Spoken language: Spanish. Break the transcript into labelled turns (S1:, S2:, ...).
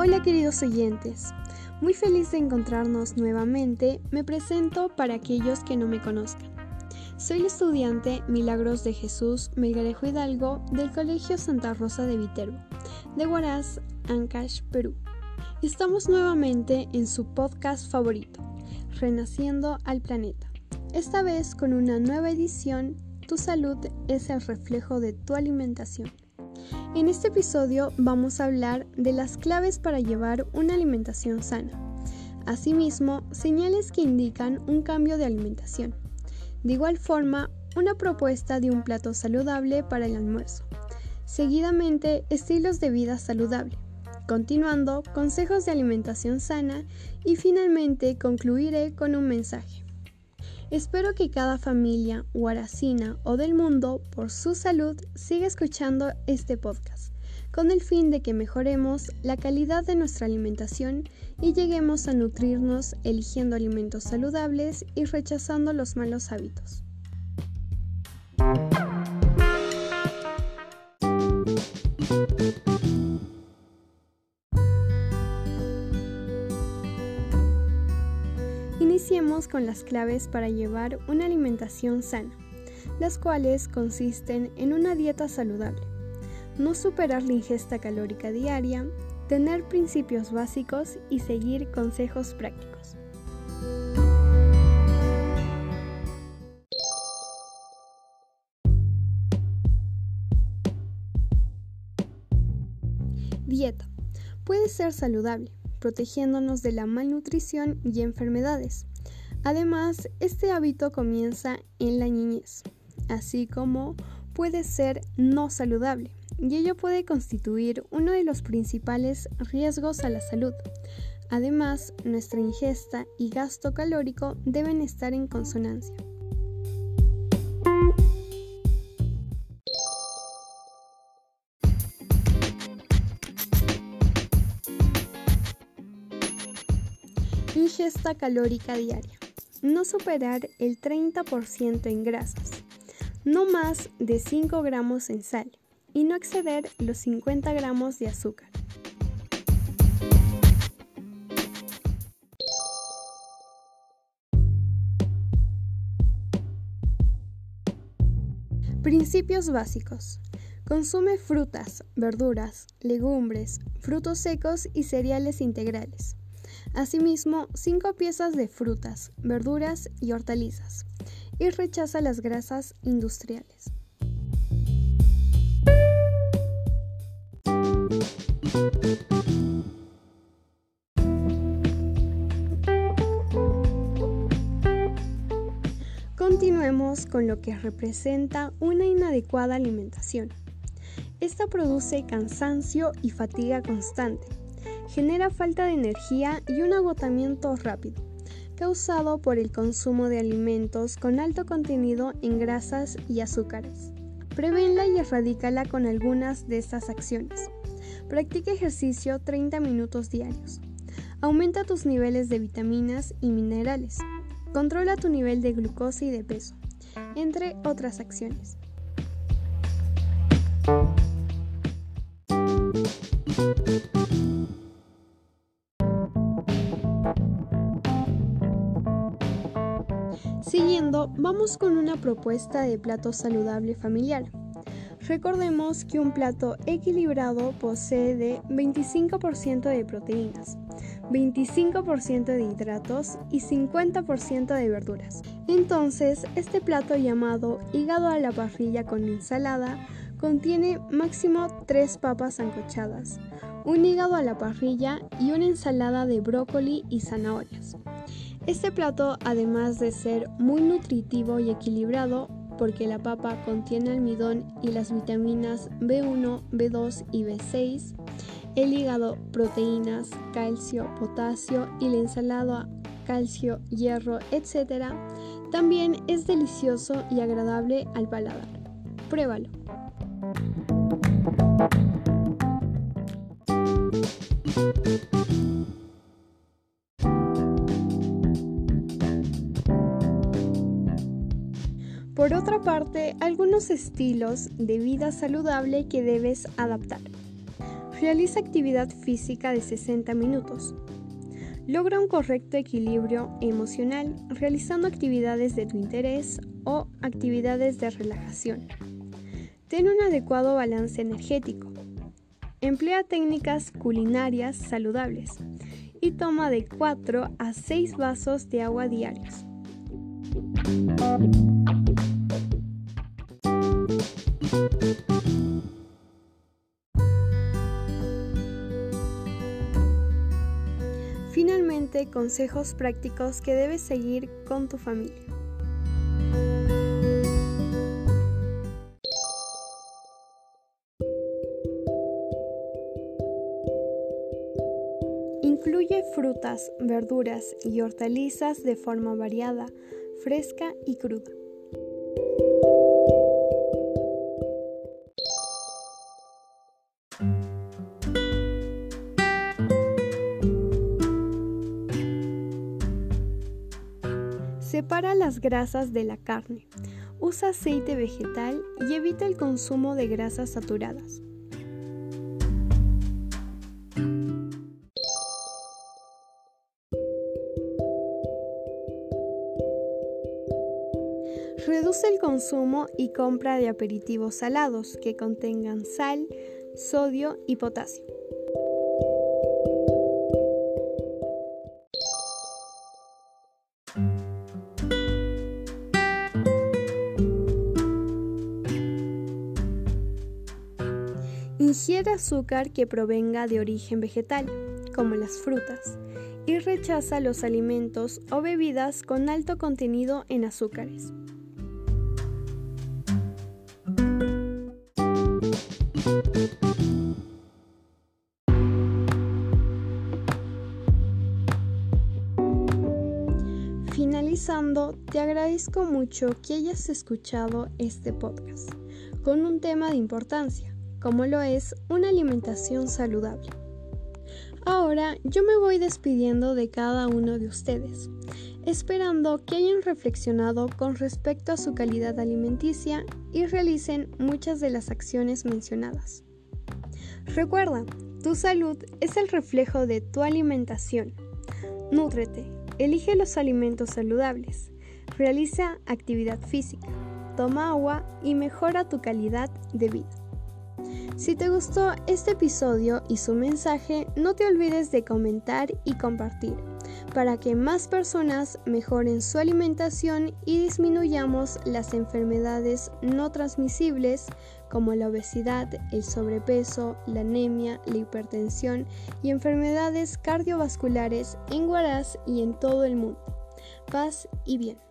S1: Hola queridos oyentes, muy feliz de encontrarnos nuevamente, me presento para aquellos que no me conozcan. Soy la estudiante Milagros de Jesús Melgarejo Hidalgo del Colegio Santa Rosa de Viterbo, de Huaraz, Ancash, Perú. Estamos nuevamente en su podcast favorito, Renaciendo al Planeta. Esta vez con una nueva edición, Tu salud es el reflejo de tu alimentación. En este episodio vamos a hablar de las claves para llevar una alimentación sana. Asimismo, señales que indican un cambio de alimentación. De igual forma, una propuesta de un plato saludable para el almuerzo. Seguidamente, estilos de vida saludable. Continuando, consejos de alimentación sana y finalmente concluiré con un mensaje. Espero que cada familia huaracina o del mundo, por su salud, siga escuchando este podcast, con el fin de que mejoremos la calidad de nuestra alimentación y lleguemos a nutrirnos eligiendo alimentos saludables y rechazando los malos hábitos. Con las claves para llevar una alimentación sana, las cuales consisten en una dieta saludable, no superar la ingesta calórica diaria, tener principios básicos y seguir consejos prácticos. Dieta. Puede ser saludable, protegiéndonos de la malnutrición y enfermedades. Además, este hábito comienza en la niñez, así como puede ser no saludable, y ello puede constituir uno de los principales riesgos a la salud. Además, nuestra ingesta y gasto calórico deben estar en consonancia. Ingesta calórica diaria. No superar el 30% en grasas. No más de 5 gramos en sal. Y no exceder los 50 gramos de azúcar. Principios básicos. Consume frutas, verduras, legumbres, frutos secos y cereales integrales. Asimismo, 5 piezas de frutas, verduras y hortalizas. Y rechaza las grasas industriales. Continuemos con lo que representa una inadecuada alimentación. Esta produce cansancio y fatiga constante, genera falta de energía y un agotamiento rápido, causado por el consumo de alimentos con alto contenido en grasas y azúcares. Prevenla y erradícala con algunas de estas acciones. Practica ejercicio 30 minutos diarios. Aumenta tus niveles de vitaminas y minerales. Controla tu nivel de glucosa y de peso, entre otras acciones. Siguiendo, vamos con una propuesta de plato saludable familiar. Recordemos que un plato equilibrado posee de 25% de proteínas, 25% de hidratos y 50% de verduras. Entonces, este plato llamado hígado a la parrilla con ensalada contiene máximo 3 papas sancochadas, un hígado a la parrilla y una ensalada de brócoli y zanahorias. Este plato, además de ser muy nutritivo y equilibrado, porque la papa contiene almidón y las vitaminas B1, B2 y B6, el hígado, proteínas, calcio, potasio y la ensalada, calcio, hierro, etc., también es delicioso y agradable al paladar. Pruébalo. Por otra parte, algunos estilos de vida saludable que debes adaptar. Realiza actividad física de 60 minutos. Logra un correcto equilibrio emocional realizando actividades de tu interés o actividades de relajación. Ten un adecuado balance energético. Emplea técnicas culinarias saludables y toma de 4 a 6 vasos de agua diarios. Consejos prácticos que debes seguir con tu familia. Incluye frutas, verduras y hortalizas de forma variada, fresca y cruda. Las grasas de la carne. Usa aceite vegetal y evita el consumo de grasas saturadas. Reduce el consumo y compra de aperitivos salados que contengan sal, sodio y potasio. Ingiere azúcar que provenga de origen vegetal, como las frutas, y rechaza los alimentos o bebidas con alto contenido en azúcares. Finalizando, te agradezco mucho que hayas escuchado este podcast con un tema de importancia como lo es una alimentación saludable. Ahora yo me voy despidiendo de cada uno de ustedes, esperando que hayan reflexionado con respecto a su calidad alimenticia y realicen muchas de las acciones mencionadas. Recuerda, tu salud es el reflejo de tu alimentación. Nútrete, elige los alimentos saludables, realiza actividad física, toma agua y mejora tu calidad de vida. Si te gustó este episodio y su mensaje, no te olvides de comentar y compartir para que más personas mejoren su alimentación y disminuyamos las enfermedades no transmisibles como la obesidad, el sobrepeso, la anemia, la hipertensión y enfermedades cardiovasculares en Guaraz y en todo el mundo. Paz y bien.